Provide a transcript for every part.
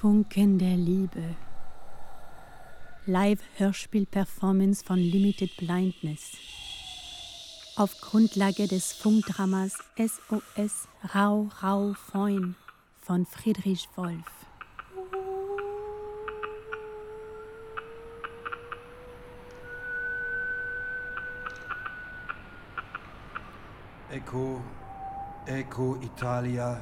Funken der Liebe. Live-Hörspiel-Performance von Limited Blindness. Auf Grundlage des Funkdramas SOS Rau Rau Feun von Friedrich Wolf. Eco, Eco Italia.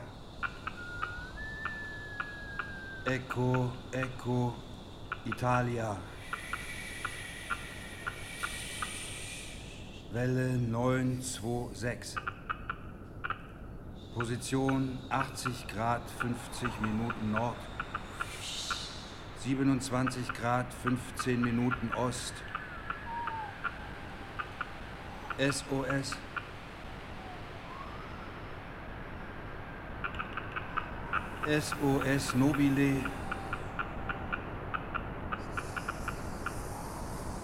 Eco, Eco Italia. Welle 926. Position 80 Grad 50 Minuten Nord. 27 Grad 15 Minuten Ost. SOS. SOS Nobile.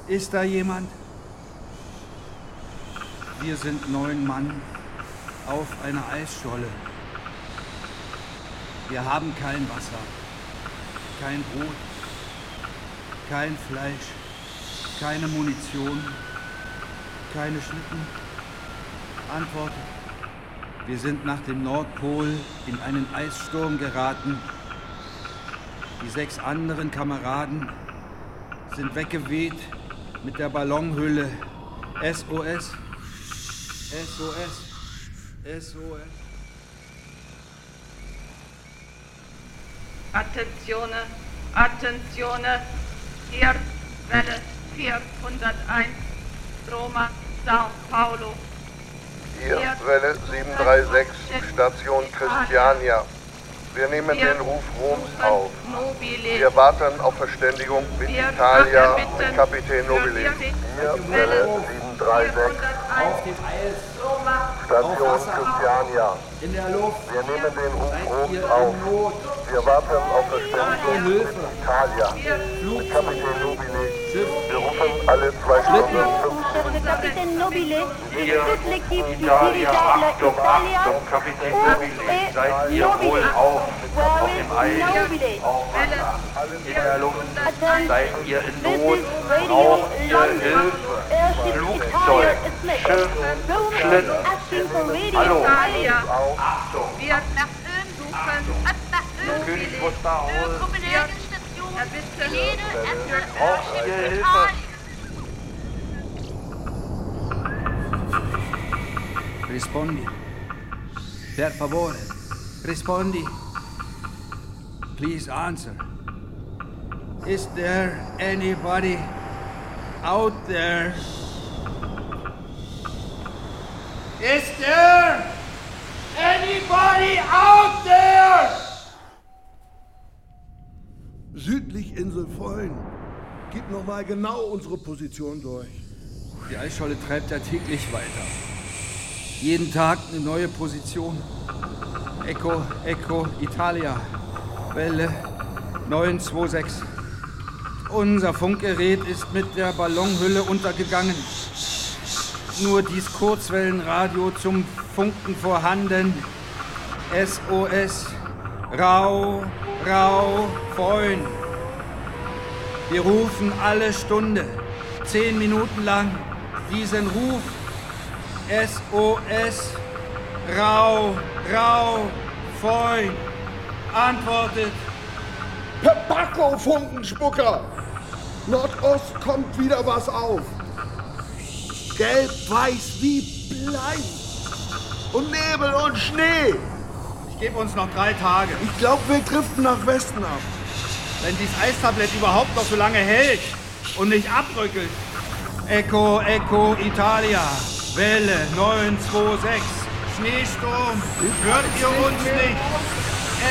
Ist da jemand? Wir sind neun Mann auf einer Eisscholle. Wir haben kein Wasser, kein Brot, kein Fleisch, keine Munition, keine Schlitten. Antwortet. Wir sind nach dem Nordpol in einen Eissturm geraten. Die sechs anderen Kameraden sind weggeweht mit der Ballonhülle. SOS. SOS. SOS. Attenzione, attenzione, hier Welle 401, Roma, Sao Paulo. Hier Welle 736, Station Christiania. Wir nehmen den Ruf Roms auf. Wir warten auf Verständigung mit Italia und Kapitän Nobile. Hier Welle 736, Auf dem Eis. Station Christiania. Wir nehmen den Ruf Roms auf. Wir warten auf Verständigung mit. Italia. Mit Kapitän Nobile. Wir rufen alle zwei Stunden 15 Sur le capitaine Nobile, Hier, toute l'équipe du Italia, dirigeable Italia, Nobile, Nobile? wohl auf, Eis, Nobile? Luft, Attention, seid ihr in this Not, is Radio braucht ihr London. Hilfe, Airship Flugzeug, Italia is asking for Radio. Italia. Wir nach Öl suchen, nach Öl König Wusterhausen, Kopenhagen-Station, jede braucht ihr Hilfe, Rispondi. Per favore. Rispondi. Please answer. Is there anybody out there? Is there anybody out there? Südlich Insel Vollen. Gib noch mal genau unsere Position durch. Die Eisscholle treibt ja täglich weiter. Jeden Tag eine neue Position. Echo, Echo, Italia. Welle 926. Unser Funkgerät ist mit der Ballonhülle untergegangen. Nur dies Kurzwellenradio zum Funken vorhanden. SOS. Rau, rau, Freund. Wir rufen alle Stunde, zehn Minuten lang, diesen Ruf. SOS. Rau, rau, Freund. Antwortet. Pepacco, Funkenspucker! Nordost kommt wieder was auf. Gelb-weiß wie Blei. Und Nebel und Schnee. Ich gebe uns noch drei Tage. Ich glaube, wir driften nach Westen ab. Wenn dieses Eistablett überhaupt noch so lange hält und nicht abbröckelt. Echo, Echo, Italia. Welle 926. Schneesturm. Hört ihr uns nicht?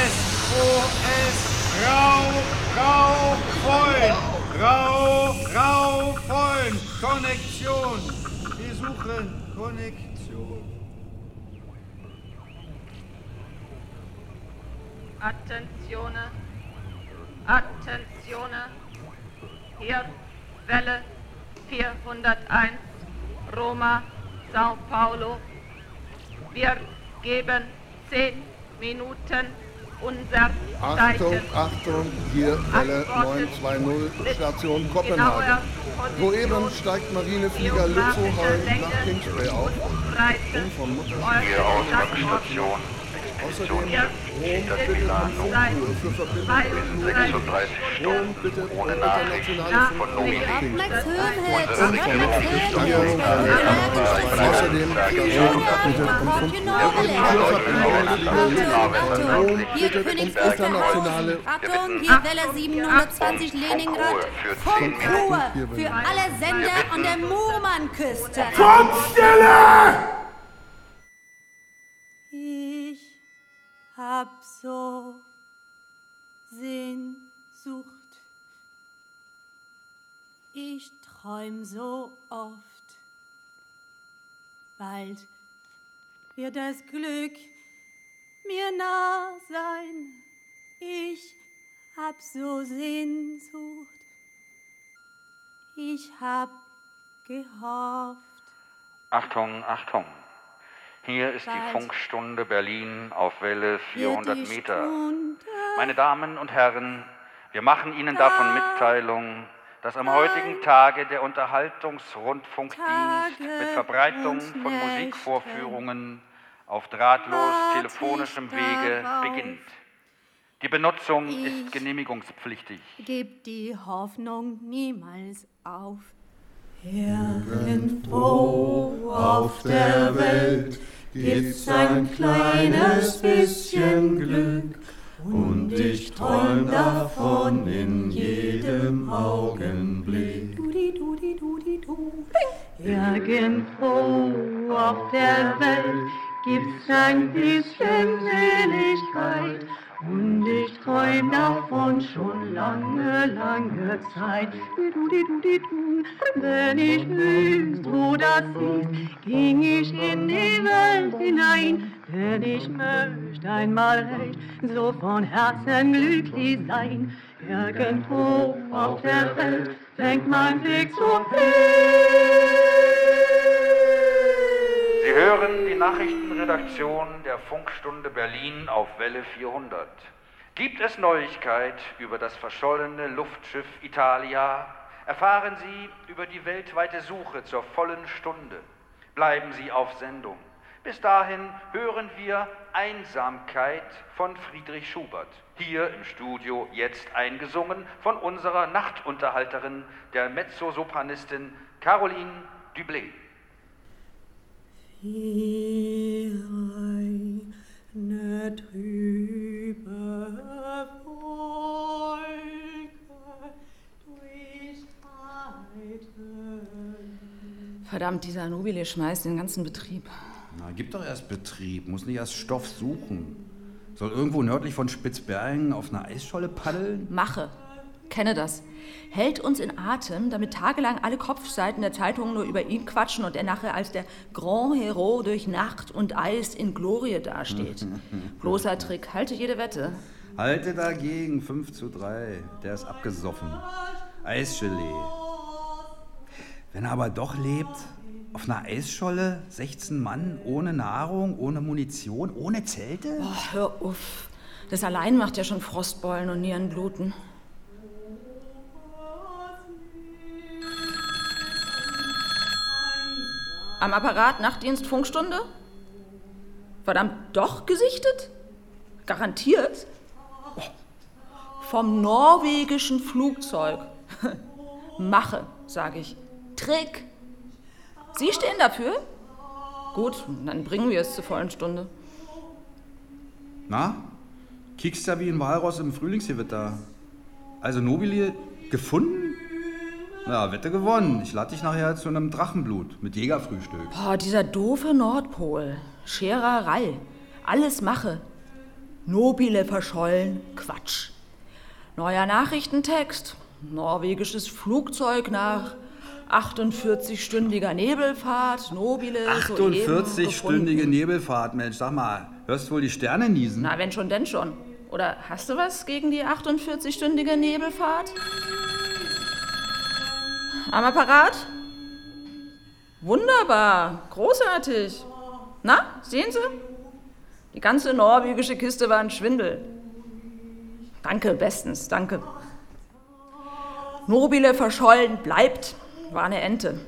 SOS. Rau, rau, Freund. Rau, rau, Freund. Konnektion. Wir suchen Konnektion. Attenzione, attenzione, hier Welle 401, Roma, Sao Paulo. Wir geben 10 Minuten unser Achtung, Zeichen. Achtung, hier Welle 920, Station Kopenhagen. Soeben steigt Marineflieger Lützow nach Kingsway auf, um von Mutterschiff Hier Ausgangsstation. Außerdem Rom bittet um Funkuhr für Verbindung mit 36 Rom Stunden bittet um ohne Nachricht internationale von Funkverbindung Nomi. nach Kingsway. Max Höhenheld, Unsere Regierung Außerdem Rom bittet um Rom bittet um internationale Achtung, hier Welle 720 Leningrad. Funkruhe für alle Sender an der Murmanküste. Ich hab so Sehnsucht. Ich träum so oft. Bald wird das Glück mir nah sein. Ich hab so Sehnsucht. Ich hab gehofft. Achtung, Achtung. Hier ist die Funkstunde Berlin auf Welle 400 wird die Meter. Meine Damen und Herren, wir machen Ihnen davon Mitteilung, dass am heutigen Tage der Unterhaltungsrundfunkdienst mit Verbreitung von Musikvorführungen auf drahtlos telefonischem Wege beginnt. Die Benutzung ist genehmigungspflichtig. Gib die Hoffnung niemals auf. Irgendwo auf der Welt gibt's ein kleines bisschen Glück und ich träum davon in jedem Augenblick. Irgendwo auf der Welt gibt's ein bisschen Seligkeit und ich träum davon schon lange, lange Zeit. Wenn ich wüsst, wo das ist, ging ich in die Welt hinein. Denn ich möchte einmal recht so von Herzen glücklich sein. Irgendwo auf der Welt fängt mein Weg so Sie hören die Nachrichtenredaktion der Funkstunde Berlin auf Welle 400. Gibt es Neuigkeit über das verschollene Luftschiff Italia? Erfahren Sie über die weltweite Suche zur vollen Stunde. Bleiben Sie auf Sendung. Bis dahin hören wir Einsamkeit von Friedrich Schubert. Hier im Studio jetzt eingesungen von unserer Nachtunterhalterin, der Mezzosopranistin Caroline Dublé. Verdammt, dieser Nobile schmeißt den ganzen Betrieb. Na, gib doch erst Betrieb, muss nicht erst Stoff suchen. Soll irgendwo nördlich von Spitzbergen auf einer Eisscholle paddeln? Mache. Kenne das. Hält uns in Atem, damit tagelang alle Kopfseiten der Zeitungen nur über ihn quatschen und er nachher als der Grand Hero durch Nacht und Eis in Glorie dasteht. Bloßer Trick, halte jede Wette. Halte dagegen, 5 zu 3. Der ist abgesoffen. Eisgelee. Wenn er aber doch lebt, auf einer Eisscholle, 16 Mann, ohne Nahrung, ohne Munition, ohne Zelte? Oh, hör auf. Das allein macht ja schon Frostbeulen und Nierenbluten. Am Apparat Nachtdienst Funkstunde? Verdammt, doch gesichtet? Garantiert? Oh. Vom norwegischen Flugzeug. Mache, sage ich. Trick. Sie stehen dafür? Gut, dann bringen wir es zur vollen Stunde. Na? Kiekst ja wie ein Walross im Frühlingsgewitter. Also Nobile gefunden? Na, Wette gewonnen. Ich lade dich nachher zu einem Drachenblut mit Jägerfrühstück. Boah, dieser doofe Nordpol. Schererei. Alles mache. Nobile verschollen. Quatsch. Neuer Nachrichtentext. Norwegisches Flugzeug nach 48-stündiger Nebelfahrt. Nobile. soeben 48-stündige gefunden. Nebelfahrt, Mensch. Sag mal, hörst du wohl die Sterne niesen? Na, wenn schon, denn schon. Oder hast du was gegen die 48-stündige Nebelfahrt? Am Apparat? Wunderbar, großartig. Na, sehen Sie? Die ganze norwegische Kiste war ein Schwindel. Danke, bestens, danke. Nobile verschollen bleibt, war eine Ente.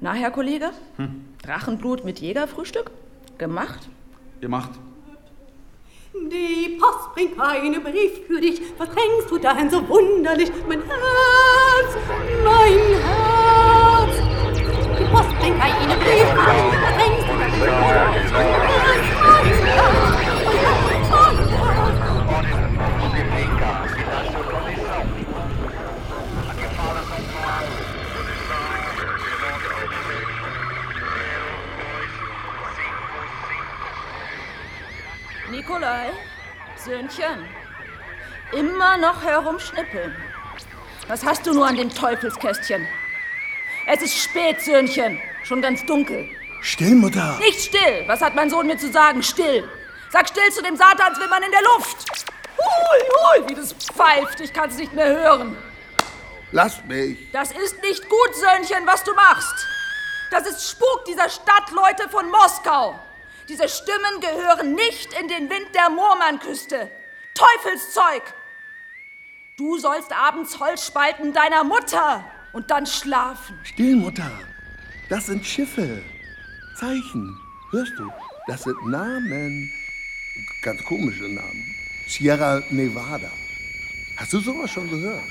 Na, Herr Kollege? Hm? Drachenblut mit Jägerfrühstück? Gemacht? Gemacht. Die Post bringt einen Brief für dich. Was denkst du dahin so wunderlich? Mein Herz, mein Herz. Die Post bringt einen Brief für dich. Was denkst du. Nikolai, Söhnchen, immer noch herumschnippeln. Was hast du nur an dem Teufelskästchen? Es ist spät, Söhnchen, schon ganz dunkel. Still, Mutter. Nicht still. Was hat mein Sohn mir zu sagen? Still. Sag still zu dem Satanswimmern in der Luft. Hui, hui, wie das pfeift. Ich kann es nicht mehr hören. Lass mich. Das ist nicht gut, Söhnchen, was du machst. Das ist Spuk dieser Stadtleute von Moskau. Diese Stimmen gehören nicht in den Wind der Murmanküste. Teufelszeug! Du sollst abends Holz spalten deiner Mutter und dann schlafen. Still, Mutter. Das sind Schiffe. Zeichen. Hörst du? Das sind Namen. Ganz komische Namen. Sierra Nevada. Hast du sowas schon gehört?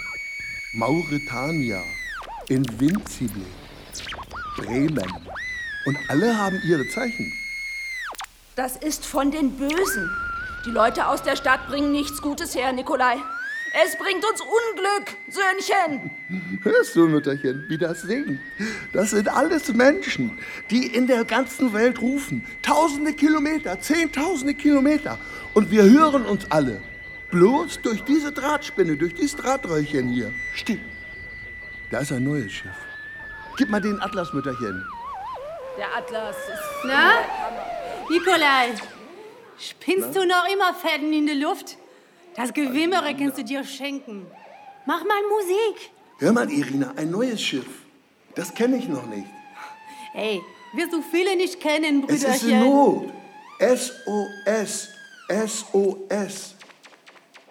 Mauretania, Invincible, Bremen. Und alle haben ihre Zeichen. Das ist von den Bösen. Die Leute aus der Stadt bringen nichts Gutes her, Nikolai. Es bringt uns Unglück, Söhnchen. Hörst du, Mütterchen, wie das singt? Das sind alles Menschen, die in der ganzen Welt rufen. Tausende Kilometer, zehntausende Kilometer. Und wir hören uns alle. Bloß durch diese Drahtspinne, durch dieses Drahtröhrchen hier. Still. Da ist ein neues Schiff. Gib mal den Atlas, Mütterchen. Der Atlas ist. Na? Nikolai, spinnst Na? du noch immer Fäden in der Luft? Das Gewimmere kannst du dir schenken. Mach mal Musik. Hör mal, Irina, ein neues Schiff. Das kenne ich noch nicht. Ey, wirst du viele nicht kennen, Brüderchen. Es ist in Not. SOS. SOS.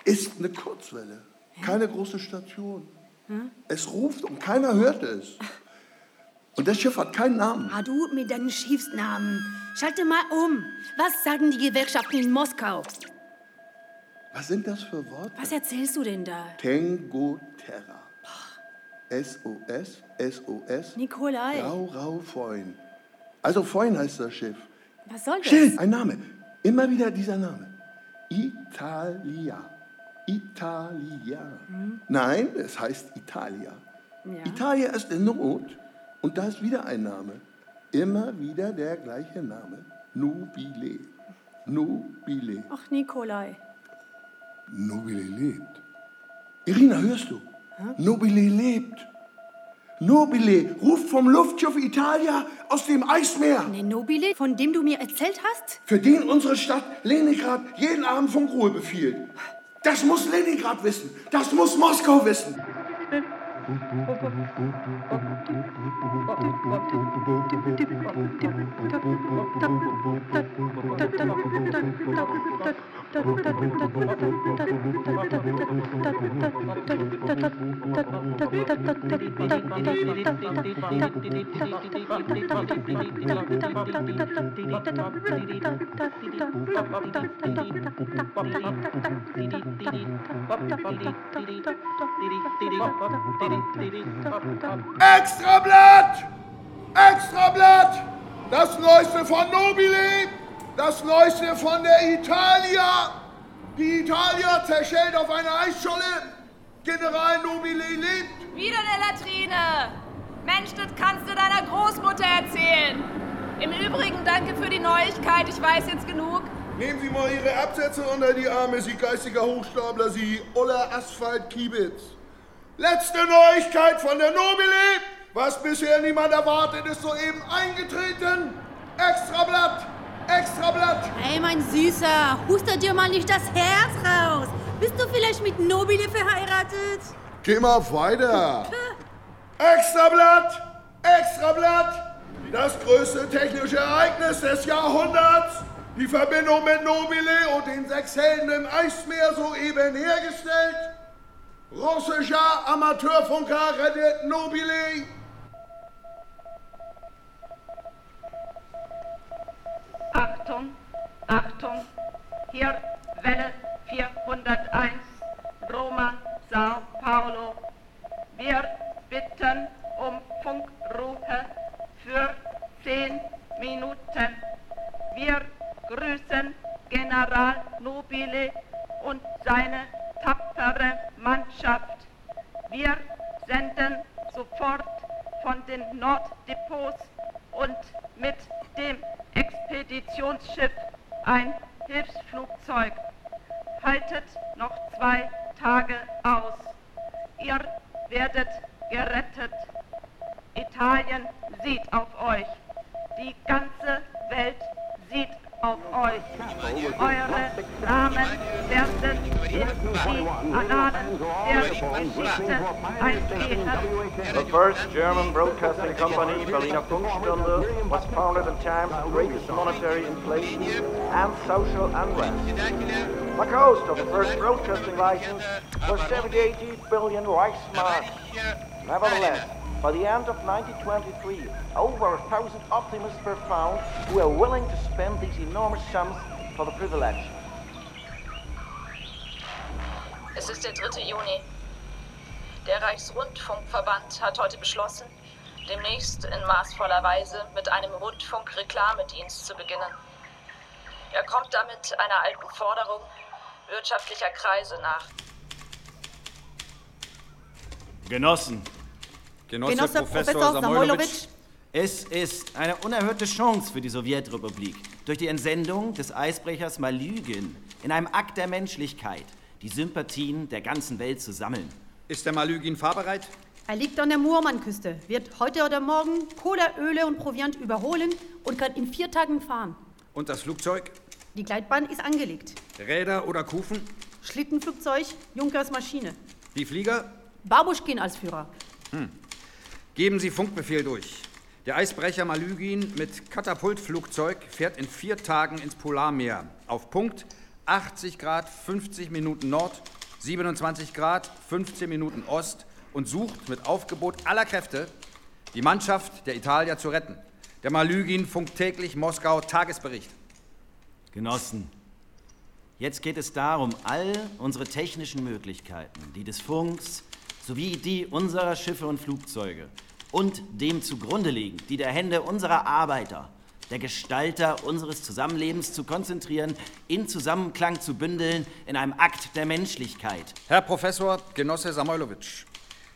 Ist eine Kurzwelle. Keine große Station. Hm? Es ruft und keiner hört es. Und das Schiff hat keinen Namen. Ah, du mit deinen Schiffsnamen. Schalte mal um. Was sagen die Gewerkschaften in Moskau? Was sind das für Worte? Was erzählst du denn da? Tengo Terra. SOS, SOS. Nikolai. Rau, rau, Feun. Also Feun heißt das Schiff. Was soll das? Still, ein Name. Immer wieder dieser Name. Italia. Italia. Hm? Nein, es heißt Italia. Ja. Italia ist in Not und da ist wieder ein Name. Immer wieder der gleiche Name. Nobile. Nobile. Ach, Nikolai. Nobile lebt. Irina, hörst du? Hm? Nobile lebt. Nobile ruft vom Luftschiff Italia aus dem Eismeer. Der Nobile, von dem du mir erzählt hast? Für den unsere Stadt Leningrad jeden Abend Funkruhe befiehlt. Das muss Leningrad wissen. Das muss Moskau wissen. Extrablatt! Extrablatt! Das Neueste von Nobile! Das Neueste von der Italia! Die Italia zerschellt auf einer Eisscholle! General Nobile lebt! Wieder eine Latrine! Mensch, das kannst du deiner Großmutter erzählen! Im Übrigen danke für die Neuigkeit, ich weiß jetzt genug. Nehmen Sie mal Ihre Absätze unter die Arme, Sie geistiger Hochstapler, Sie Oller Asphalt Kiebitz. Letzte Neuigkeit von der Nobile. Was bisher niemand erwartet, ist soeben eingetreten. Extrablatt! Extrablatt! Hey, mein Süßer, huster dir mal nicht das Herz raus. Bist du vielleicht mit Nobile verheiratet? Geh mal weiter. Extrablatt! Extrablatt! Das größte technische Ereignis des Jahrhunderts! die Verbindung mit Nobile und den sechs Helden im Eismeer soeben hergestellt. Russischer Amateurfunker rettet Nobile. Achtung, Achtung, hier Berliner Funkstunde, was founded in times of greatest monetary inflation and social unrest. The cost of the first broadcasting license was 78 billion Reichsmark. Nevertheless, by the end of 1923, over a thousand optimists were found who were willing to spend these enormous sums for the privilege. Es ist der 3. Juni. Der Reichsrundfunkverband hat heute beschlossen, demnächst in maßvoller Weise mit einem Rundfunkreklamedienst zu beginnen. Er kommt damit einer alten Forderung wirtschaftlicher Kreise nach. Genossen, Genosse, Genosse Professor, Professor Samoylowitsch, es ist eine unerhörte Chance für die Sowjetrepublik, durch die Entsendung des Eisbrechers Malygin in einem Akt der Menschlichkeit die Sympathien der ganzen Welt zu sammeln. Ist der Malygin fahrbereit? Er liegt an der Murmann-Küste, wird heute oder morgen Kohle, Öle und Proviant überholen und kann in vier Tagen fahren. Und das Flugzeug? Die Gleitbahn ist angelegt. Räder oder Kufen? Schlittenflugzeug, Junkers Maschine. Die Flieger? Babuschkin als Führer. Hm. Geben Sie Funkbefehl durch. Der Eisbrecher Malygin mit Katapultflugzeug fährt in vier Tagen ins Polarmeer. Auf Punkt 80 Grad 50 Minuten Nord, 27 Grad 15 Minuten Ost und sucht mit Aufgebot aller Kräfte, die Mannschaft der Italier zu retten. Der Malygin funkt täglich Moskau Tagesbericht. Genossen, jetzt geht es darum, all unsere technischen Möglichkeiten, die des Funks sowie die unserer Schiffe und Flugzeuge und dem zugrunde liegen, die der Hände unserer Arbeiter, der Gestalter unseres Zusammenlebens zu konzentrieren, in Zusammenklang zu bündeln, in einem Akt der Menschlichkeit. Herr Professor Genosse Samoylowitsch,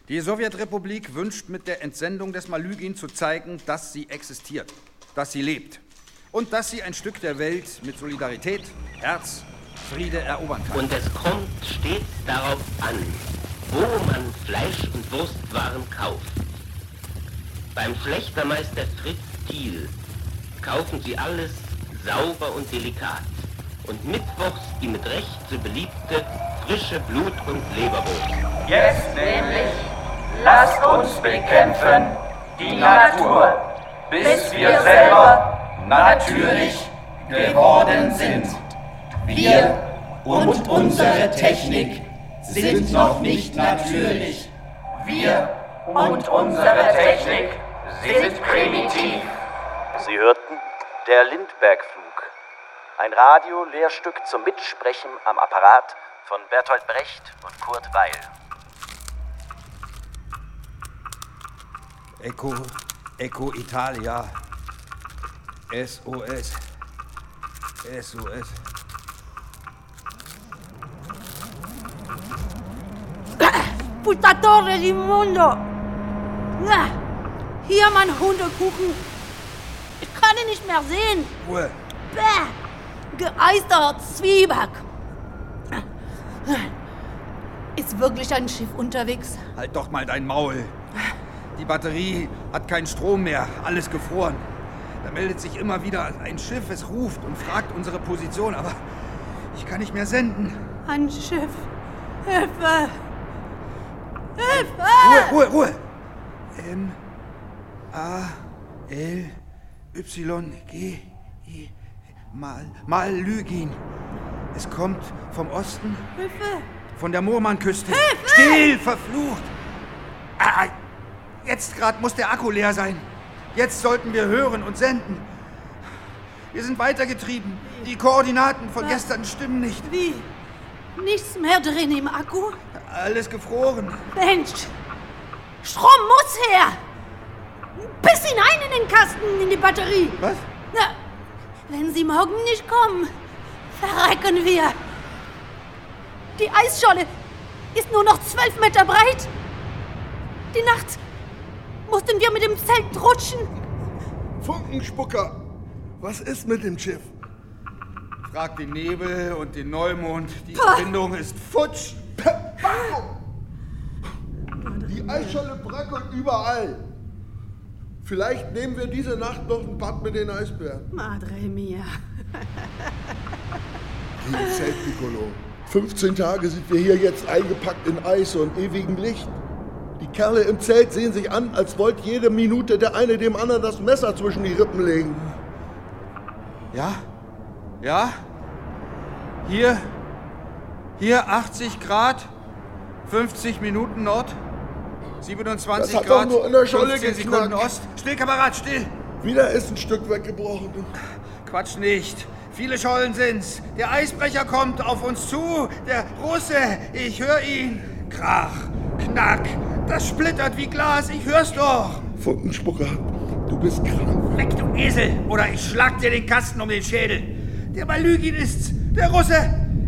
die Sowjetrepublik wünscht mit der Entsendung des Malygin zu zeigen, dass sie existiert, dass sie lebt und dass sie ein Stück der Welt mit Solidarität, Herz, Friede erobern kann. Und es kommt stets darauf an, wo man Fleisch- und Wurstwaren kauft. Beim Schlechtermeister Fritz Thiel kaufen sie alles sauber und delikat. Und mittwochs die mit Recht so beliebte frische Blut- und Leberwurst. Jetzt nämlich, lasst uns bekämpfen die Natur, bis wir selber natürlich geworden sind. Wir und unsere Technik sind noch nicht natürlich. Wir und unsere Technik sind primitiv. Sie hörten der Lindbergflug, ein Radio-Lehrstück zum Mitsprechen am Apparat von Bertolt Brecht und Kurt Weil. Eco, Eco Italia. SOS. SOS. Puttatore di mondo! Hier, mein Hundekuchen. Ich kann ihn nicht mehr sehen. Ruhe. Bäh! Geeister Zwieback. Ist wirklich ein Schiff unterwegs? Halt doch mal dein Maul. Die Batterie hat keinen Strom mehr. Alles gefroren. Da meldet sich immer wieder ein Schiff, es ruft und fragt unsere Position, aber ich kann nicht mehr senden. Ein Schiff. Hilfe! Hilfe! Ruhe, Ruhe, Ruhe! M A L Y G I Mal, mal Lügin. Es kommt vom Osten. Hilfe! Von der Murmanküste. Hilfe! Still, verflucht! Ah jetzt gerade muss der Akku leer sein. Jetzt sollten wir hören und senden. Wir sind weitergetrieben. Die Koordinaten von Was? gestern stimmen nicht. Wie? Nichts mehr drin im Akku? Alles gefroren. Mensch! Strom muss her! Bis hinein in den Kasten, in die Batterie. Was? Na, wenn Sie morgen nicht kommen, verrecken wir. Die Eisscholle ist nur noch zwölf Meter breit. Die Nacht mussten wir mit dem Zelt rutschen. Funkenspucker, was ist mit dem Schiff? Frag den Nebel und den Neumond. Die Pah. Verbindung ist futsch. Die Eisscholle brackelt überall. Vielleicht nehmen wir diese Nacht noch ein Bad mit den Eisbären. Madre mia. Liebes Zelt, Piccolo. 15 Tage sind wir hier jetzt eingepackt in Eis und ewigem Licht. Die Kerle im Zelt sehen sich an, als wollte jede Minute der eine dem anderen das Messer zwischen die Rippen legen. Ja? Ja? Hier? Hier 80 Grad, 50 Minuten Nord, 27 das hat Grad, nur in der Scholle 15 Sekunden Ost. Still, Kamerad, still! Wieder ist ein Stück weggebrochen. Quatsch nicht. Viele Schollen sind's. Der Eisbrecher kommt auf uns zu. Der Russe, ich höre ihn. Krach, knack. Das splittert wie Glas. Ich hör's doch. Funkenspucker, du bist krank. Weg, du Esel, oder ich schlag dir den Kasten um den Schädel. Der Malügin ist's. Der Russe.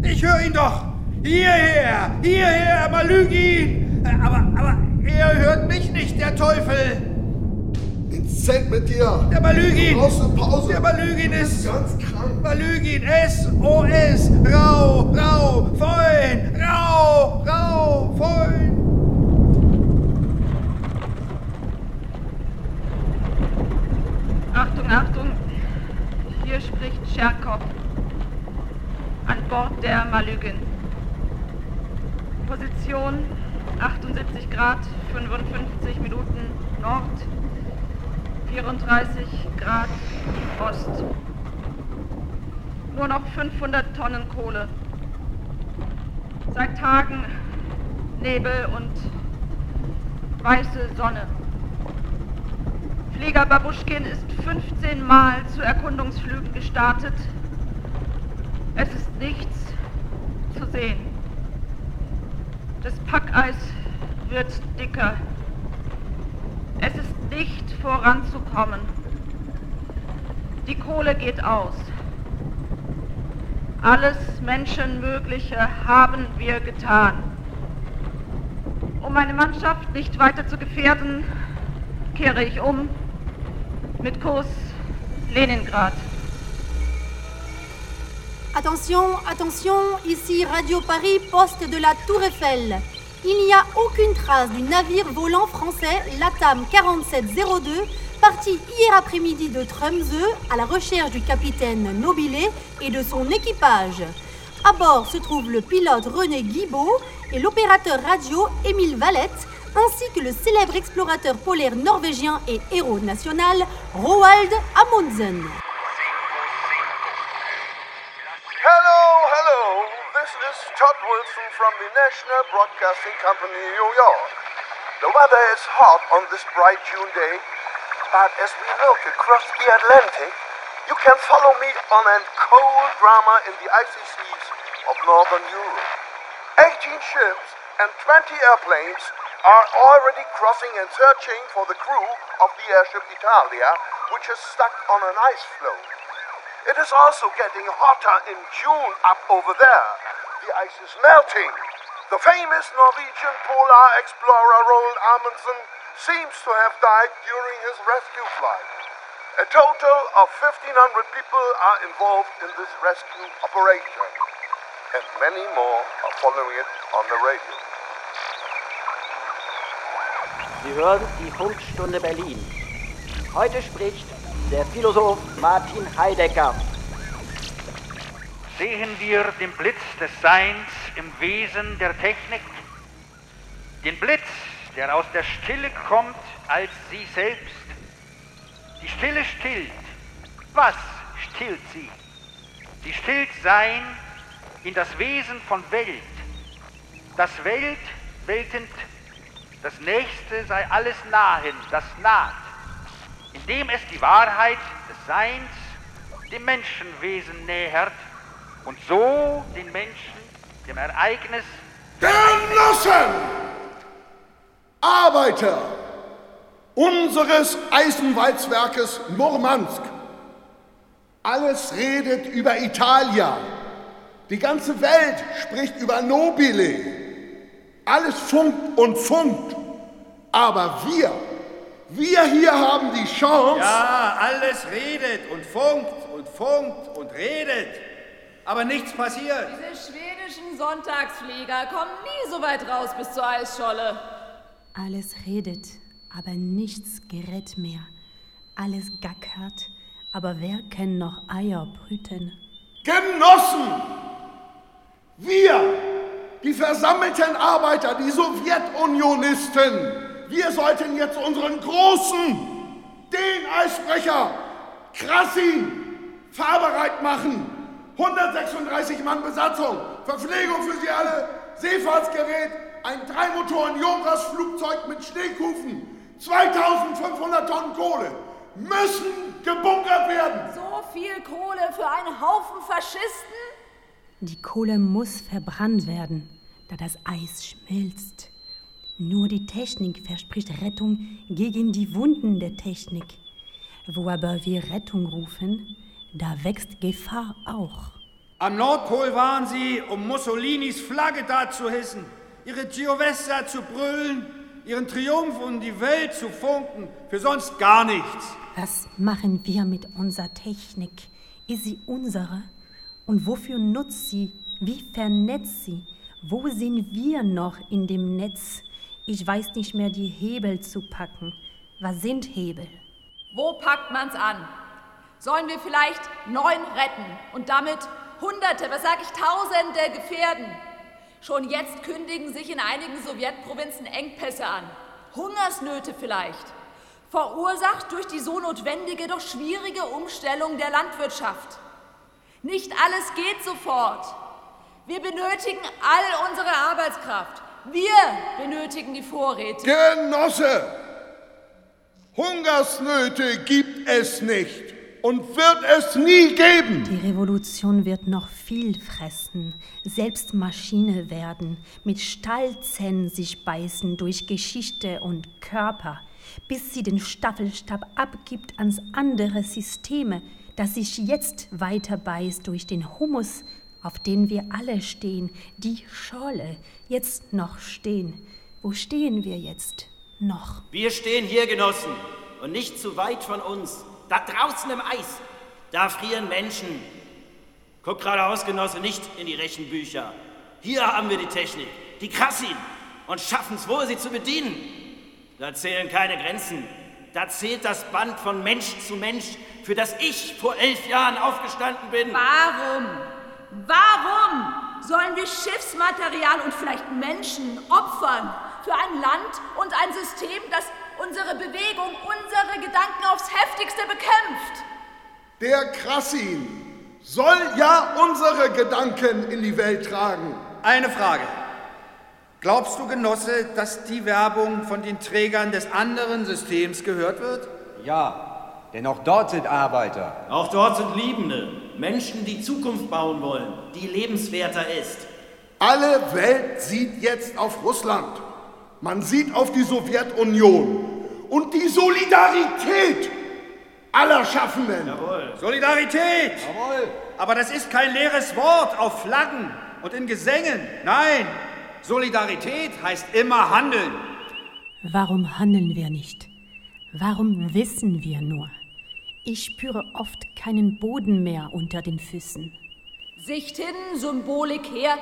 Ich höre ihn doch. Hierher, hierher, Malügin. Aber, aber er hört mich nicht, der Teufel. Ins Zelt mit dir. Der Balügin. Pause, Pause. Der Balügin ist ganz krank. Balügin, SOS. Rau, rau, Feun. Rau, rau, Feun. Achtung, Achtung. Hier spricht Scherkow. An Bord der Malügin. Position 78 Grad, 55 Minuten Nord, 34 Grad Ost. Nur noch 500 Tonnen Kohle. Seit Tagen Nebel und weiße Sonne. Flieger Babuschkin ist 15 Mal zu Erkundungsflügen gestartet. Es ist nichts zu sehen. Das Packeis wird dicker. Es ist nicht voranzukommen. Die Kohle geht aus. Alles Menschenmögliche haben wir getan. Um meine Mannschaft nicht weiter zu gefährden, kehre ich um Leningrad. Attention, attention, ici Radio Paris, poste de la Tour Eiffel. Il n'y a aucune trace du navire volant français Latam 4702 parti hier après-midi de Tromsø à la recherche du capitaine Nobilé et de son équipage. À bord se trouve le pilote René Guibaud et l'opérateur radio Émile Valette, ainsi que le célèbre explorateur polaire norvégien et héros national Roald Amundsen. This is Todd Wilson from the National Broadcasting Company, New York. The weather is hot on this bright June day, but as we look across the Atlantic, you can follow me on a cold drama in the icy seas of northern Europe. 18 ships and 20 airplanes are already crossing and searching for the crew of the airship Italia, which is stuck on an ice floe. It is also getting hotter in June up over there. The ice is melting. The famous Norwegian polar explorer Roald Amundsen seems to have died during his rescue flight. A total of 1,500 people are involved in this rescue operation, and many more are following it on the radio. Sie hören die Funkstunde Berlin. Heute spricht der Philosoph Martin Heidegger. Sehen wir den Blitz des Seins im Wesen der Technik? Den Blitz, der aus der Stille kommt als sie selbst. Die Stille stillt. Was stillt sie? die stellt sein in das Wesen von Welt. Das Welt, weltend, das Nächste sei alles nahen, das naht, indem es die Wahrheit des Seins dem Menschenwesen nähert und so den Menschen dem Ereignis Genossen! Arbeiter unseres Eisenwalzwerkes Murmansk. Alles redet über Italia. Die ganze Welt spricht über Nobile. Alles funkt und funkt. Aber wir, wir hier haben die Chance. Ja, alles redet und funkt und funkt und redet. Aber nichts passiert. Diese schwedischen Sonntagsflieger kommen nie so weit raus bis zur Eisscholle. Alles redet, aber nichts gerät mehr. Alles gackert, aber wer kann noch Eier brüten? Genossen! Wir, die versammelten Arbeiter, die Sowjetunionisten, wir sollten jetzt unseren Großen, den Eisbrecher, Krassin, fahrbereit machen. 136 Mann Besatzung, Verpflegung für Sie alle, Seefahrtsgerät, ein Dreimotoren-Jonas-Flugzeug mit Schneekufen, 2500 Tonnen Kohle müssen gebunkert werden. So viel Kohle für einen Haufen Faschisten? Die Kohle muss verbrannt werden, da das Eis schmilzt. Nur die Technik verspricht Rettung gegen die Wunden der Technik. Wo aber wir Rettung rufen, da wächst Gefahr auch. Am Nordpol waren sie, um Mussolinis Flagge da zu hissen, ihre Giovessa zu brüllen, ihren Triumph um die Welt zu funken, für sonst gar nichts. Was machen wir mit unserer Technik? Ist sie unsere? Und wofür nutzt sie? Wie vernetzt sie? Wo sind wir noch in dem Netz? Ich weiß nicht mehr, die Hebel zu packen. Was sind Hebel? Wo packt man's an? Sollen wir vielleicht neun retten und damit Hunderte, was sag ich, Tausende gefährden? Schon jetzt kündigen sich in einigen Sowjetprovinzen Engpässe an. Hungersnöte vielleicht. Verursacht durch die so notwendige, doch schwierige Umstellung der Landwirtschaft. Nicht alles geht sofort. Wir benötigen all unsere Arbeitskraft. Wir benötigen die Vorräte. Genosse! Hungersnöte gibt es nicht und wird es nie geben. Die Revolution wird noch viel fressen, selbst Maschine werden, mit Stallzähnen sich beißen durch Geschichte und Körper, bis sie den Staffelstab abgibt ans andere Systeme, das sich jetzt weiter beißt durch den Humus, auf den wir alle stehen, die Schorle, jetzt noch stehen. Wo stehen wir jetzt noch? Wir stehen hier, Genossen, und nicht zu weit von uns. Da draußen im Eis, da frieren Menschen. Guck geradeaus, Genosse, nicht in die Rechenbücher. Hier haben wir die Technik, die Krassin, und schaffen es wohl, sie zu bedienen. Da zählen keine Grenzen. Da zählt das Band von Mensch zu Mensch, für das ich vor elf Jahren aufgestanden bin. Warum? Warum sollen wir Schiffsmaterial und vielleicht Menschen opfern für ein Land und ein System, das unsere Bewegung, unsere Gedanken aufs heftigste bekämpft? Der Krassin soll ja unsere Gedanken in die Welt tragen. Eine Frage. Glaubst du, Genosse, dass die Werbung von den Trägern des anderen Systems gehört wird? Ja, denn auch dort sind Arbeiter. Auch dort sind Liebende, Menschen, die Zukunft bauen wollen, die lebenswerter ist. Alle Welt sieht jetzt auf Russland. Man sieht auf die Sowjetunion und die Solidarität aller Schaffenden. Jawohl. Solidarität! Jawohl. Aber das ist kein leeres Wort auf Flaggen und in Gesängen. Nein, Solidarität heißt immer handeln. Warum handeln wir nicht? Warum wissen wir nur? Ich spüre oft keinen Boden mehr unter den Füßen. Sicht hin, Symbolik her.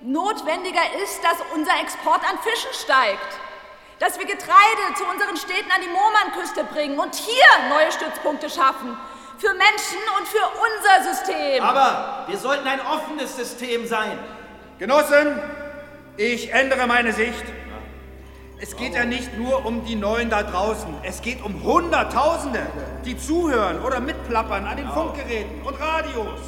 Notwendiger ist, dass unser Export an Fischen steigt. Dass wir Getreide zu unseren Städten an die Moormannküste bringen und hier neue Stützpunkte schaffen. Für Menschen und für unser System. Aber wir sollten ein offenes System sein. Genossen, ich ändere meine Sicht. Es geht ja nicht nur um die Neuen da draußen. Es geht um Hunderttausende, die zuhören oder mitplappern an den Funkgeräten und Radios.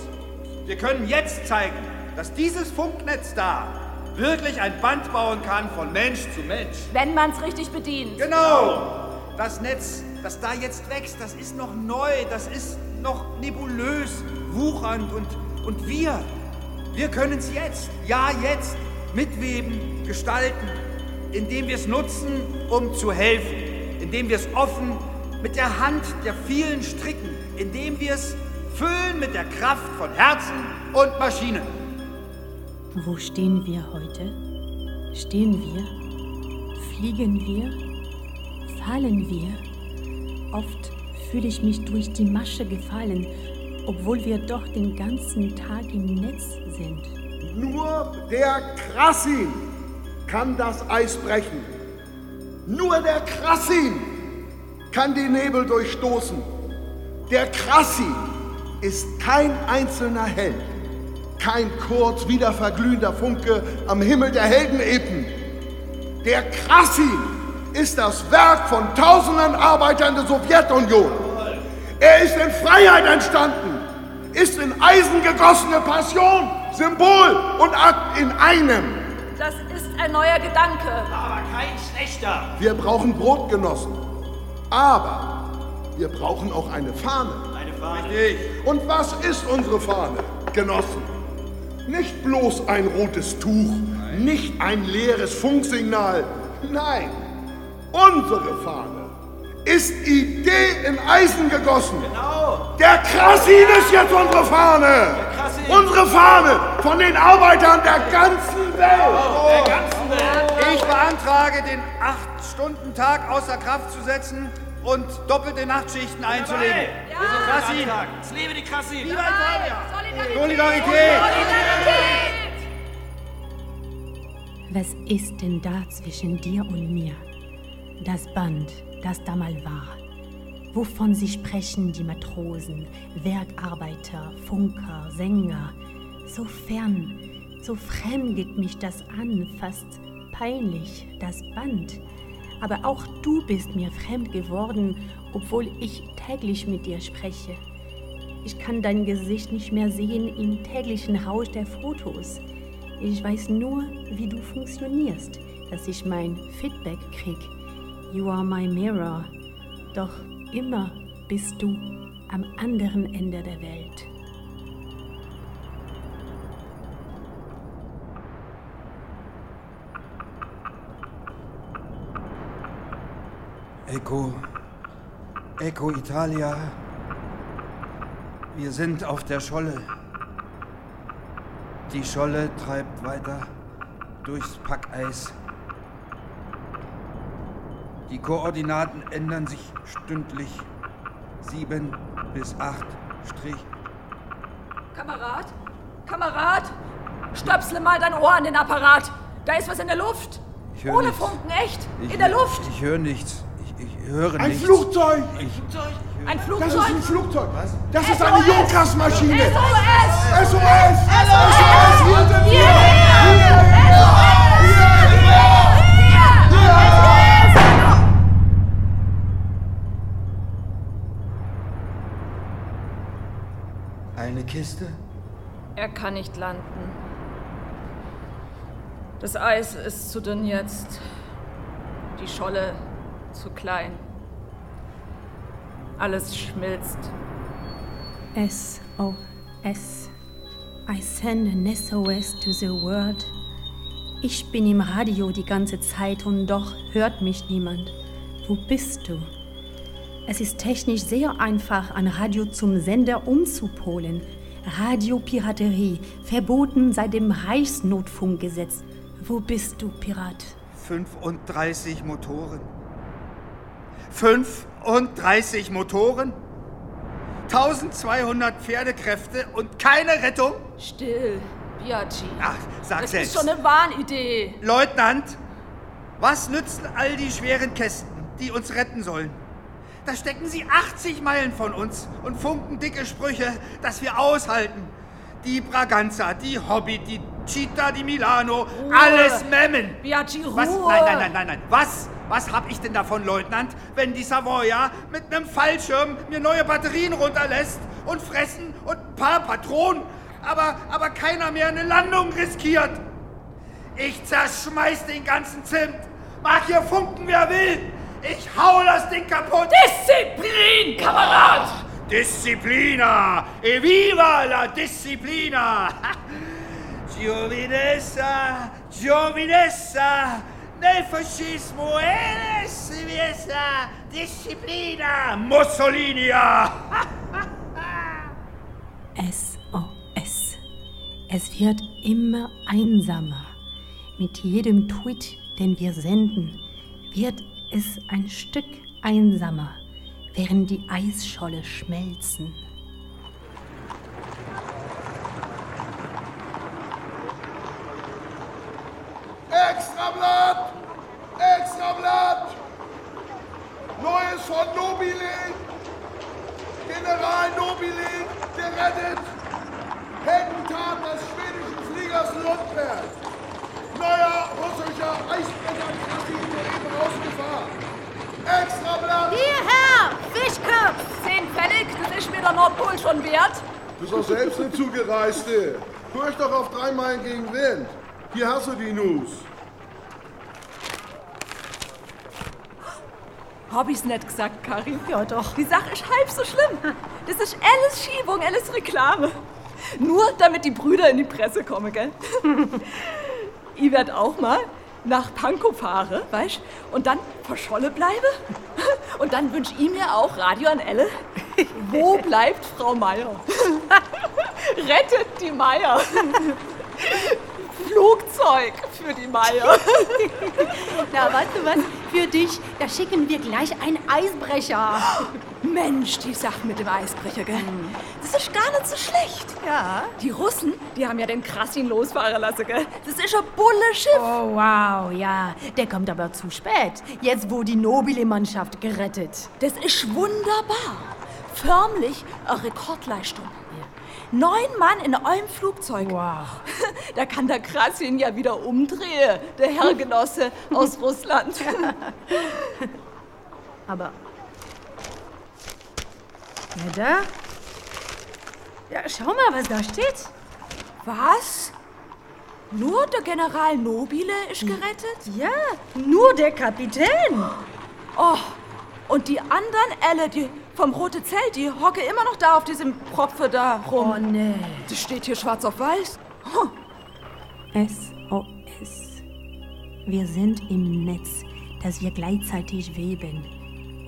Wir können jetzt zeigen, dass dieses Funknetz da wirklich ein Band bauen kann von Mensch zu Mensch. Wenn man es richtig bedient. Genau. Das Netz, das da jetzt wächst, das ist noch neu, das ist noch nebulös, wuchernd und, und wir, wir können es jetzt, ja jetzt, mitweben, gestalten, indem wir es nutzen, um zu helfen, indem wir es offen mit der Hand der vielen stricken, indem wir es füllen mit der Kraft von Herzen und Maschinen. Wo stehen wir heute? Stehen wir? Fliegen wir? Fallen wir? Oft fühle ich mich durch die Masche gefallen, obwohl wir doch den ganzen Tag im Netz sind. Nur der Krassin kann das Eis brechen. Nur der Krassin kann die Nebel durchstoßen. Der Krassin ist kein einzelner Held, kein kurz wieder verglühender Funke am Himmel der Heldenepen. Der Krassin ist das Werk von tausenden Arbeitern der Sowjetunion. Er ist in Freiheit entstanden, ist in Eisen gegossene Passion, Symbol und Akt in einem. Das ist ein neuer Gedanke. Aber kein schlechter. Wir brauchen Brotgenossen, aber wir brauchen auch eine Fahne. Eine Fahne. Und was ist unsere Fahne, Genossen? Nicht bloß ein rotes Tuch, nicht ein leeres Funksignal. Nein, Unsere Fahne ist Idee in Eisen gegossen. Genau. Der Krassin ist jetzt unsere Fahne. Unsere Fahne von den Arbeitern der ganzen Welt. Oh, der ganzen Welt. Ich beantrage, den 8-Stunden-Tag außer Kraft zu setzen und doppelte Nachtschichten einzulegen. Ja. Krassin. Es lebe die. Viva Italia. Solidarität. Solidarität. Solidarität. Was ist denn da zwischen dir und mir? Das Band, das da mal war. Wovon sie sprechen, die Matrosen, Werkarbeiter, Funker, Sänger. So fern, so fremd geht mich das an, fast peinlich, das Band. Aber auch du bist mir fremd geworden, obwohl ich täglich mit dir spreche. Ich kann dein Gesicht nicht mehr sehen im täglichen Rausch der Fotos. Ich weiß nur, wie du funktionierst, dass ich mein Feedback krieg. You are my mirror. Doch immer bist du am anderen Ende der Welt. Eco, Eco Italia. Wir sind auf der Scholle. Die Scholle treibt weiter durchs Packeis. Die Koordinaten ändern sich stündlich. Sieben bis acht Strich. Kamerad? Kamerad? Stöpsle mal dein Ohr an den Apparat. Da ist was in der Luft. Ich Ohne nichts. Funken, echt? Ich, in der Luft. Ich höre nichts. Ich, ich höre Ein nichts. Flugzeug! Ich, Ein Flugzeug. Das ist ein Flugzeug! Was? Das ist SOS. eine Junkers-Maschine! SOS! SOS! SOS! Hier sind wir! Eine Kiste? Er kann nicht landen. Das Eis ist zu dünn jetzt. Die Scholle zu klein. Alles schmilzt. SOS. I send an SOS to the world. Ich bin im Radio die ganze Zeit und doch hört mich niemand. Wo bist du? Es ist technisch sehr einfach, ein Radio zum Sender umzupolen. Radiopiraterie, verboten seit dem Reichsnotfunkgesetz. Wo bist du, Pirat? 35 Motoren. 35 Motoren? 1200 Pferdekräfte und keine Rettung? Still, Biaggi. Ach, sag das selbst. ist schon eine Wahnidee. Leutnant, was nützen all die schweren Kästen, die uns retten sollen? Da stecken sie 80 Meilen von uns und funken dicke Sprüche, dass wir aushalten. Die Braganza, die Hobbit, die Città di Milano, Ruhe. alles Memmen. Biaggi, Ruhe. Was? Nein, nein, nein, nein, nein. Was? Was hab ich denn davon, Leutnant, wenn die Savoia mit einem Fallschirm mir neue Batterien runterlässt und fressen und ein paar Patronen aber, aber keiner mehr eine Landung riskiert. Ich zerschmeiß den ganzen Zimt. Mag hier funken, wer will. Ich hau das Ding kaputt. Disziplin, Kamerad! Oh, Disciplina! Eviva la Disciplina! Giovinezza, giovinezza, nel fascismo è la disciplina, Mussolinia! SOS. Es wird immer einsamer. Mit jedem Tweet, den wir senden, wird es ein Stück einsamer, während die Eisscholle schmelzen. Extrablatt! Extrablatt! Neues von Nobile! General Nobile gerettet! Heldentat des schwedischen Fliegers Lundberg! Neuer russischer Eisbrecher Krassin soeben ausgefahren! Extrablatt! Hierher! Fischkopf! Zehn Pfennig, das ist mir der Schon wert. Du bist doch selbst eine Zugereiste. Hör ich doch auf drei Meilen gegen Wind. Hier hast du die News. Hab ich's nicht gesagt, Karin? Ja, doch. Die Sache ist halb so schlimm. Das ist alles Schiebung, alles Reklame. Nur damit die Brüder in die Presse kommen, gell? ich werd auch mal nach Pankow fahren, weißt Und dann verscholle bleibe. Und dann wünsch ich mir auch Radio an Elle. Wo bleibt Frau Meier? Rettet die Meier. Flugzeug für die Meier. Na, weißt du was? Für dich, da schicken wir gleich einen Eisbrecher. Mensch, die Sache mit dem Eisbrecher, gell? Das ist gar nicht so schlecht. Ja. Die Russen, die haben ja den Krassin losfahren lassen, gell? Das ist ein Bulle-Schiff. Oh, wow, ja. Der kommt aber zu spät. Jetzt, wo die Nobile-Mannschaft gerettet. Das ist wunderbar. Förmlich eine Rekordleistung. Neun Mann in einem Flugzeug. Wow. Da kann der Krassin ja wieder umdrehen, der Herrgenosse aus Russland. Aber. Ja, da. Ja, schau mal, was da steht. Was? Nur der General Nobile ist gerettet? Ja, nur der Kapitän. Oh, und die anderen Elle, die vom Rote Zelt, die hocke immer noch da auf diesem Propfe da rum. Oh, nee. Das steht hier schwarz auf weiß. Huh. SOS. Wir sind im Netz, das wir gleichzeitig weben.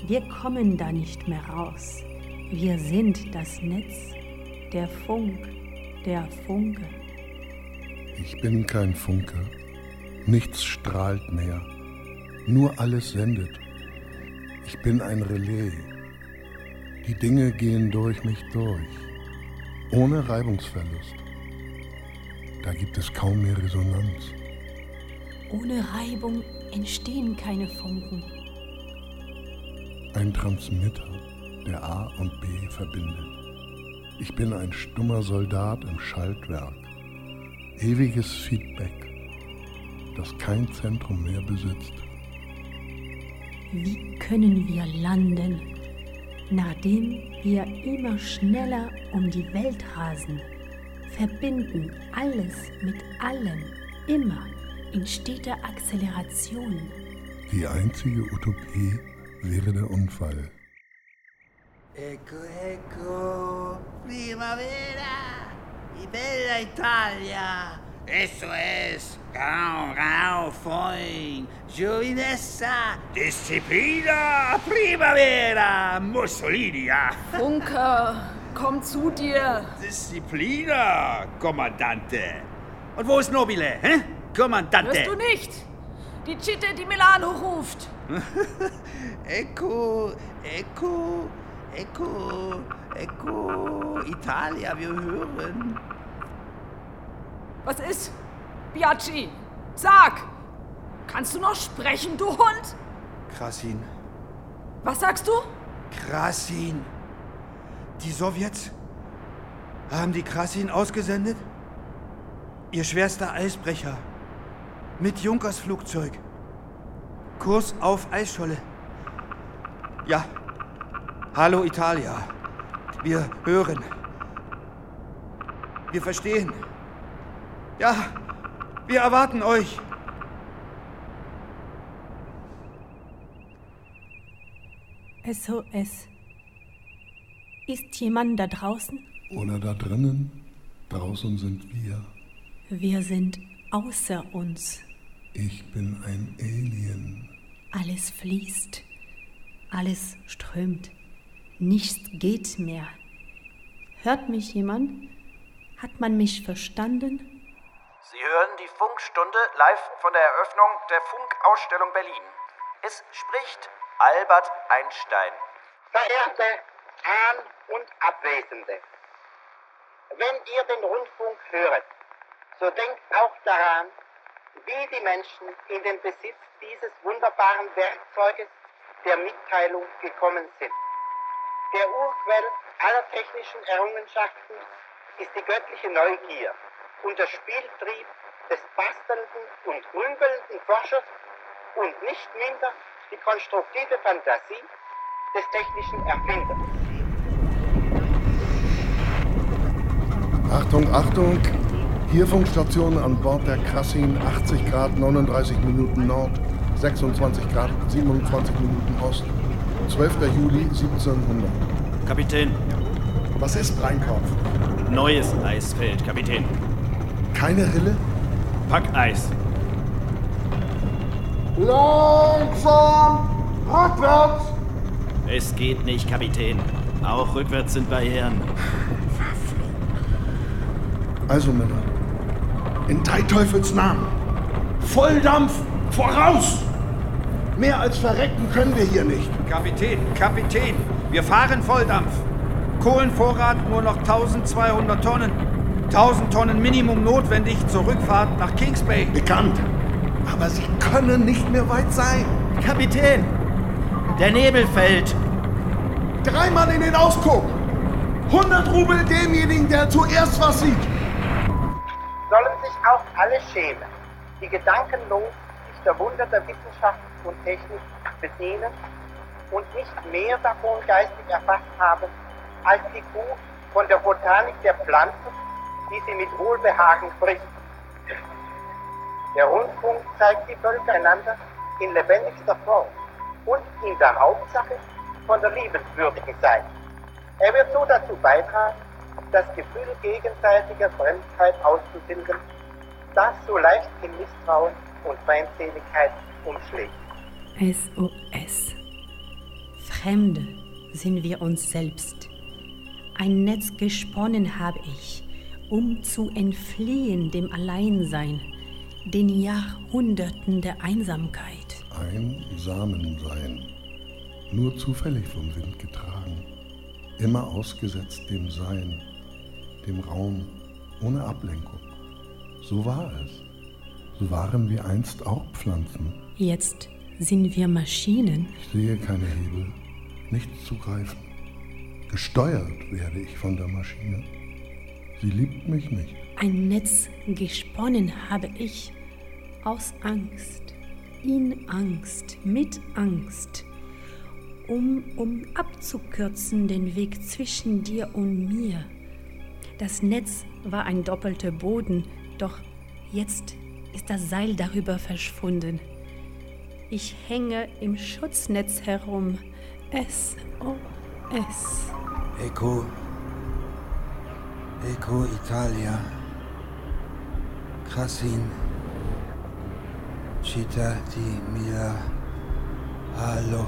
Wir kommen da nicht mehr raus. Wir sind das Netz, der Funk, der Funke. Ich bin kein Funke. Nichts strahlt mehr. Nur alles sendet. Ich bin ein Relais. Die Dinge gehen durch mich durch. Ohne Reibungsverlust. Da gibt es kaum mehr Resonanz. Ohne Reibung entstehen keine Funken. Ein Transmitter, der A und B verbindet. Ich bin ein stummer Soldat im Schaltwerk. Ewiges Feedback, das kein Zentrum mehr besitzt. Wie können wir landen, nachdem wir immer schneller um die Welt rasen? Verbinden alles mit allem, immer in steter Acceleration. Die einzige Utopie wäre der Unfall. Ecco, ecco, primavera, bella Italia. Eso es, rau, rau, foin, giovinezza, disciplina, primavera, Mussolinia. Funke, komm zu dir. Disciplina, Kommandante. Und wo ist Nobile, hä? Kommandante. Hörst du nicht? Die Citte di Milano ruft. ecco, ecco, ecco, ecco, Italia, wir hören. Was ist? Biaggi, sag! Kannst du noch sprechen, du Hund? Krasin. Was sagst du? Krasin. Die Sowjets haben die Krasin ausgesendet? Ihr schwerster Eisbrecher. Mit Junkers Flugzeug. Kurs auf Eisscholle. Ja. Hallo Italia. Wir hören. Wir verstehen. Ja, wir erwarten euch. SOS. Ist jemand da draußen? Oder da drinnen? Draußen sind wir. Wir sind außer uns. Ich bin ein Alien. Alles fließt. Alles strömt. Nichts geht mehr. Hört mich jemand? Hat man mich verstanden? Sie hören die Funkstunde live von der Eröffnung der Funkausstellung Berlin. Es spricht Albert Einstein. Verehrte Ahn- und Abwesende, wenn ihr den Rundfunk hört, so denkt auch daran, wie die Menschen in den Besitz dieses wunderbaren Werkzeuges der Mitteilung gekommen sind. Der Urquell aller technischen Errungenschaften ist die göttliche Neugier und der Spieltrieb des bastelnden und grübelnden Forschers und nicht minder die konstruktive Fantasie des technischen Erfinders. Achtung, Achtung! Hier Funkstation an Bord der Krassin, 80 Grad 39 Minuten Nord, 26 Grad 27 Minuten Ost, 12. Juli 1700. Kapitän. Was ist Breinkopf? Neues Eisfeld, Kapitän. Keine Rille? Packeis. Langsam! Rückwärts! Es geht nicht, Kapitän. Auch rückwärts sind Barrieren. Also, Männer, in drei Teufels Namen. Volldampf voraus! Mehr als verrecken können wir hier nicht. Kapitän, Kapitän, wir fahren Volldampf. Kohlenvorrat nur noch 1200 Tonnen. 1000 Tonnen Minimum notwendig zur Rückfahrt nach Kings Bay. Bekannt. Aber sie können nicht mehr weit sein. Kapitän, der Nebel fällt. Dreimal in den Ausguck. 100 Rubel demjenigen, der zuerst was sieht. Sollen sich auch alle schämen, die gedankenlos sich der Wunder der Wissenschaft und Technik bedienen und nicht mehr davon geistig erfasst haben, als die Kuh von der Botanik der Pflanzen, die sie mit Wohlbehagen frisst. Der Rundfunk zeigt die Völker einander in lebendigster Form und in der Hauptsache von der liebenswürdigen Seite. Er wird so dazu beitragen, das Gefühl gegenseitiger Fremdheit auszubilden, das so leicht in Misstrauen und Feindseligkeit umschlägt. SOS. Fremde sind wir uns selbst. Ein Netz gesponnen habe ich, um zu entfliehen dem Alleinsein, den Jahrhunderten der Einsamkeit. Einsamen sein. Nur zufällig vom Wind getragen. Immer ausgesetzt dem Sein, dem Raum, ohne Ablenkung. So war es. So waren wir einst auch Pflanzen. Jetzt sind wir Maschinen. Ich sehe keine Hebel, nichts zu greifen. Gesteuert werde ich von der Maschine. Sie liebt mich nicht. Ein Netz gesponnen habe ich aus Angst, in Angst, mit Angst, um, um abzukürzen den Weg zwischen dir und mir. Das Netz war ein doppelter Boden, doch jetzt ist das Seil darüber verschwunden. Ich hänge im Schutznetz herum. SOS. Eco. Eco Italia. Crassin. Città di Mila. Hallo.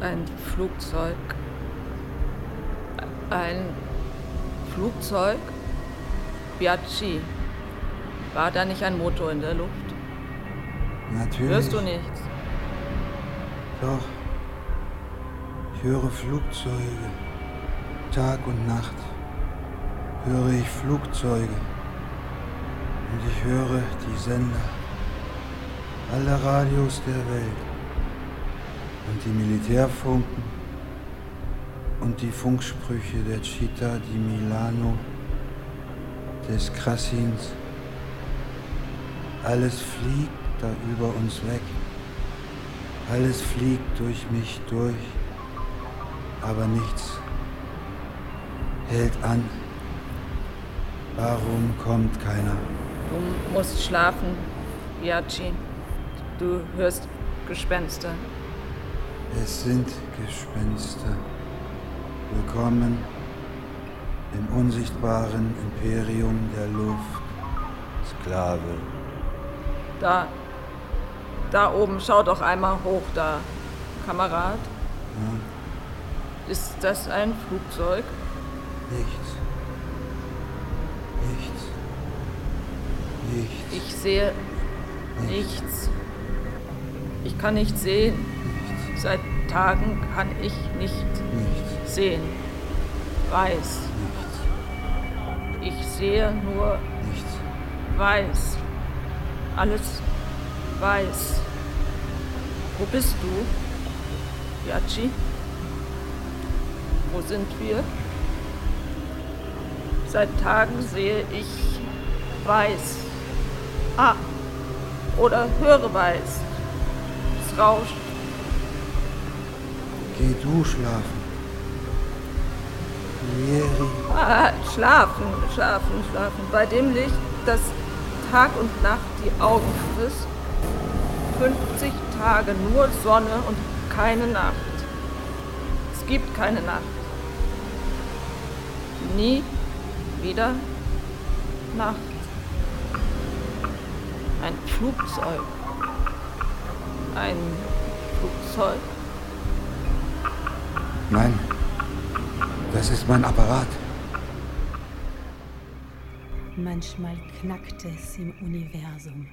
Ein Flugzeug. Ein Flugzeug? Biaggi. War da nicht ein Motor in der Luft? Natürlich. Hörst du nichts? Doch. Ich höre Flugzeuge. Tag und Nacht höre ich Flugzeuge. Und ich höre die Sender aller Radios der Welt. Und die Militärfunken und die Funksprüche der Città di Milano, des Krassins. Alles fliegt da über uns weg. Alles fliegt durch mich durch, aber nichts hält an. Warum kommt keiner? Du musst schlafen, Yachi. Du hörst Gespenster. Es sind Gespenster. Willkommen im unsichtbaren Imperium der Luft. Sklave. Da. Da oben, schau doch einmal hoch da. Kamerad? Ja, Ist das ein Flugzeug? nichts. Nichts. Nichts. Ich sehe nichts. Ich kann nicht sehen. Seit Tagen kann ich nicht sehen. Weiß. Ich sehe nur weiß. Alles weiß. Wo bist du, Yachi? Wo sind wir? Seit Tagen sehe ich weiß. Ah, oder höre weiß. Es rauscht. Geh du schlafen. Lieri. Ah, schlafen, schlafen, schlafen. Bei dem Licht, das Tag und Nacht die Augen frisst. 50 Tage nur Sonne und keine Nacht. Es gibt keine Nacht. Nie wieder Nacht. Ein Flugzeug. Ein Flugzeug. Nein, das ist mein Apparat. Manchmal knackt es im Universum.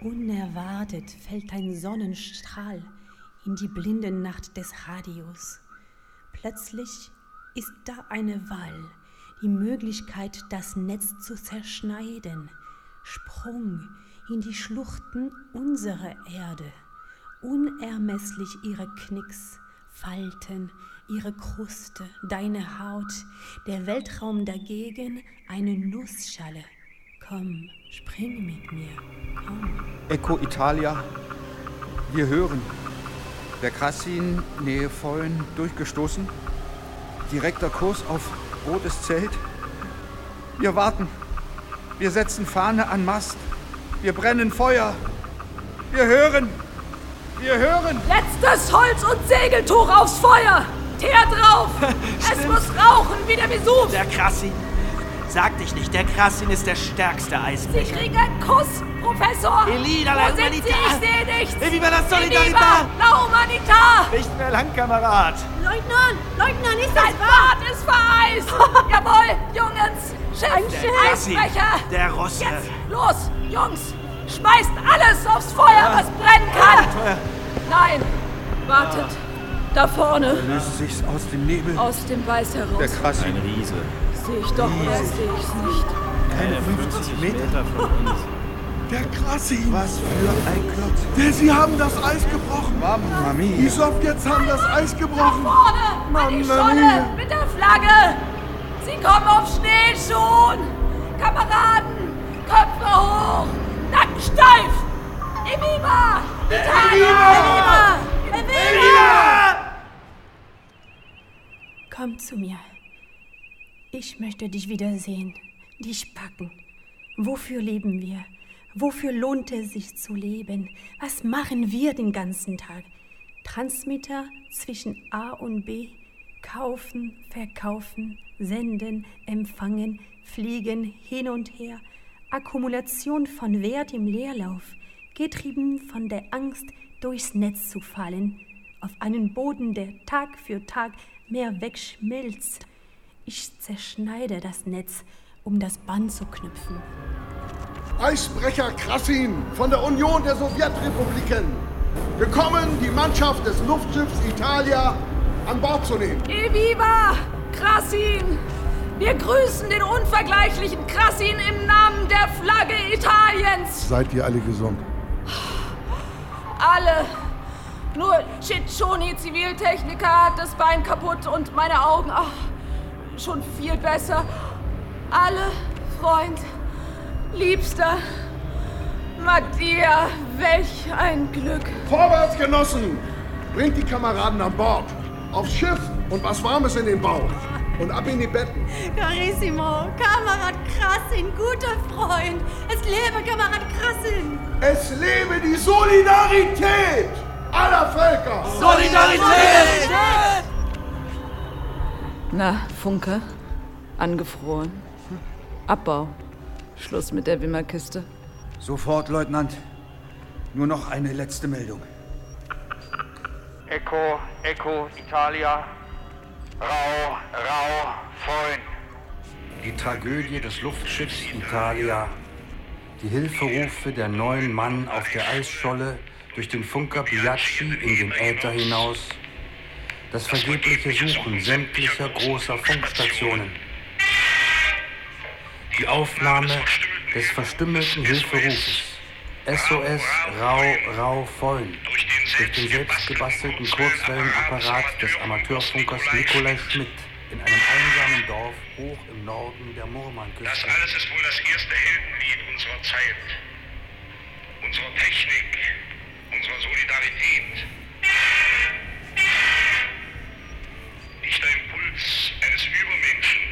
Unerwartet fällt ein Sonnenstrahl in die blinde Nacht des Radios. Plötzlich ist da eine Wahl, die Möglichkeit, das Netz zu zerschneiden. Sprung in die Schluchten unserer Erde. Unermesslich ihre Knicks, Falten, ihre Kruste, deine Haut, der Weltraum dagegen eine Nussschale. Komm, spring mit mir, komm. Eco Italia, wir hören. Der Krassin, Nähe Vollen, durchgestoßen. Direkter Kurs auf rotes Zelt. Wir warten. Wir setzen Fahne an Mast. Wir brennen Feuer. Wir hören. Wir hören. Letztes Holz und Segeltuch aufs Feuer! Teer drauf! es muss rauchen wie der Vesuv! Der Krassin. Sag dich nicht, der Krassin ist der stärkste Sie Eisbrecher. kriegen einen Kuss, Professor! Elida, la Wo sind Sie? Ich sehe nichts! Viva la Solidarità! Viva la Humanità! Nicht mehr lang, Kamerad. Leutnant, Leutnant, ist das wahr? Bart ist vereist! Jawohl, Jungens! Schiff! Der Krassin, Eisbrecher! der Russe. Jetzt, los, Jungs! Schmeißt alles aufs Feuer, was brennen kann! Nein, wartet! Da vorne, Löst sich's aus dem Nebel. aus dem Weiß heraus. Der Krassin. Ein Riese. Sehe ich doch oder sehe ich's nicht? Keine 50 Meter. von uns. Der Krassin. Was für ein Klotz. Der, Sie haben das Eis gebrochen. Mamma Die mia. Sowjets haben das Eis gebrochen. Vorne, an die Scholle, mit der Flagge! Sie kommen auf Schneeschuhen! Kameraden, Köpfe hoch, Nacken steif! Eviva! Italia! Eviva! Eviva! Komm zu mir. Ich möchte dich wiedersehen, dich packen. Wofür leben wir? Wofür lohnt es sich zu leben? Was machen wir den ganzen Tag? Transmitter zwischen A und B, kaufen, verkaufen, senden, empfangen, fliegen hin und her, Akkumulation von Wert im Leerlauf, getrieben von der Angst, durchs Netz zu fallen, auf einen Boden, der Tag für Tag mehr wegschmilzt. Ich zerschneide das Netz, um das Band zu knüpfen. Eisbrecher Krassin von der Union der Sowjetrepubliken. Gekommen, die Mannschaft des Luftschiffs Italia an Bord zu nehmen. Eviva! Krassin! Wir grüßen den unvergleichlichen Krassin im Namen der Flagge Italiens! Seid ihr alle gesund? Alle! Nur Ciccioni, Ziviltechniker, hat das Bein kaputt und meine Augen. Ach, schon viel besser. Alle, Freund, Liebster. Mattia, welch ein Glück. Vorwärts, Genossen! Bringt die Kameraden an Bord. Aufs Schiff und was Warmes in den Bauch. Und ab in die Betten. Carissimo, Kamerad Krassin, guter Freund. Es lebe Kamerad Krassin. Es lebe die Solidarität aller Völker. Solidarität! Na, Funke, angefroren. Abbau. Schluss mit der Wimmerkiste. Sofort, Leutnant. Nur noch eine letzte Meldung. Echo, Echo, Italia. Rau, Rau, Freund. Die Tragödie des Luftschiffs Italia. Die Hilferufe der neun Mann auf der Eisscholle durch den Funker Biaggi in den Äther hinaus. Das vergebliche Suchen sämtlicher großer Funkstationen. Die Aufnahme des verstümmelten Hilferufes. SOS Rau Rau Vollen durch den selbstgebastelten Kurzwellenapparat des Amateurfunkers Nikolai Schmidt in einem einsamen Dorf hoch im Norden der Murmanküste. Das alles ist wohl das erste Heldenlied unserer Zeit. Unserer Technik, unserer Solidarität. Nicht der Impuls eines Übermenschen,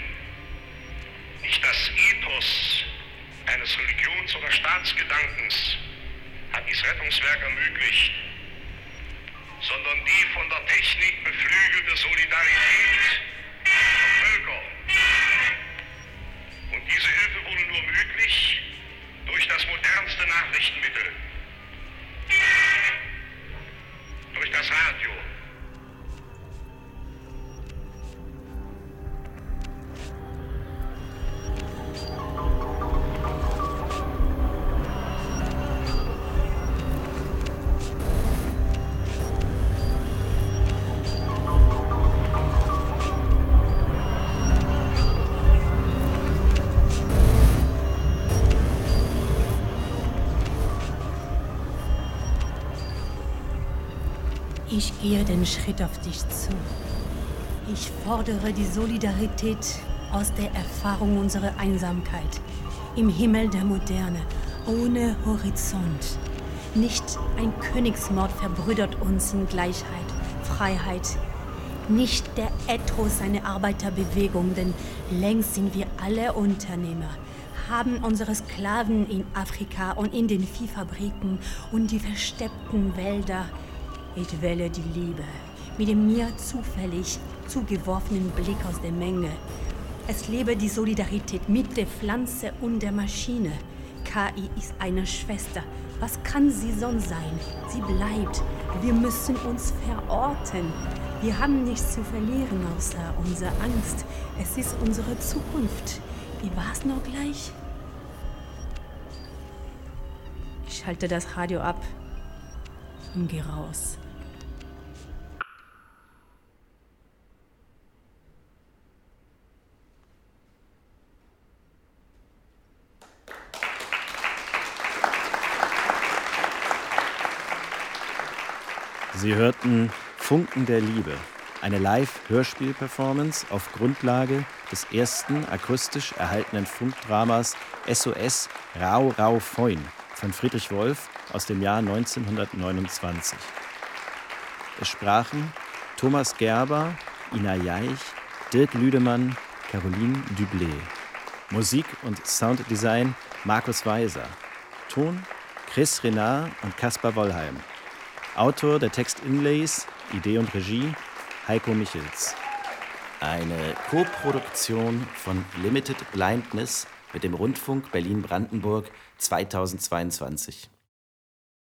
nicht das Ethos eines Religions- oder Staatsgedankens hat dieses Rettungswerk ermöglicht, sondern die von der Technik beflügelte Solidarität der Völker. Und diese Hilfe wurde nur möglich durch das modernste Nachrichtenmittel, durch das Radio. Gehe den Schritt auf dich zu. Ich fordere die Solidarität aus der Erfahrung unserer Einsamkeit im Himmel der Moderne, ohne Horizont. Nicht ein Königsmord verbrüdert uns in Gleichheit, Freiheit. Nicht der Ethos einer Arbeiterbewegung, denn längst sind wir alle Unternehmer, haben unsere Sklaven in Afrika und in den Viehfabriken und die versteppten Wälder. Ich wähle die Liebe mit dem mir zufällig zugeworfenen Blick aus der Menge. Es lebe die Solidarität mit der Pflanze und der Maschine. KI ist eine Schwester. Was kann sie sonst sein? Sie bleibt. Wir müssen uns verorten. Wir haben nichts zu verlieren außer unsere Angst. Es ist unsere Zukunft. Wie war's noch gleich? Ich schalte das Radio ab und gehe raus. Sie hörten Funken der Liebe, eine Live-Hörspiel-Performance auf Grundlage des ersten akustisch erhaltenen Funkdramas SOS Rau Rau Feun von Friedrich Wolf aus dem Jahr 1929. Es sprachen Thomas Gerber, Ina Jaich, Dirk Lüdemann, Caroline Dublé. Musik und Sounddesign Markus Weiser. Ton Chris Renard und Caspar Wollheim. Autor der Textinlays, Idee und Regie Heiko Michels. Eine Koproduktion von Limited Blindness mit dem Rundfunk Berlin-Brandenburg 2022.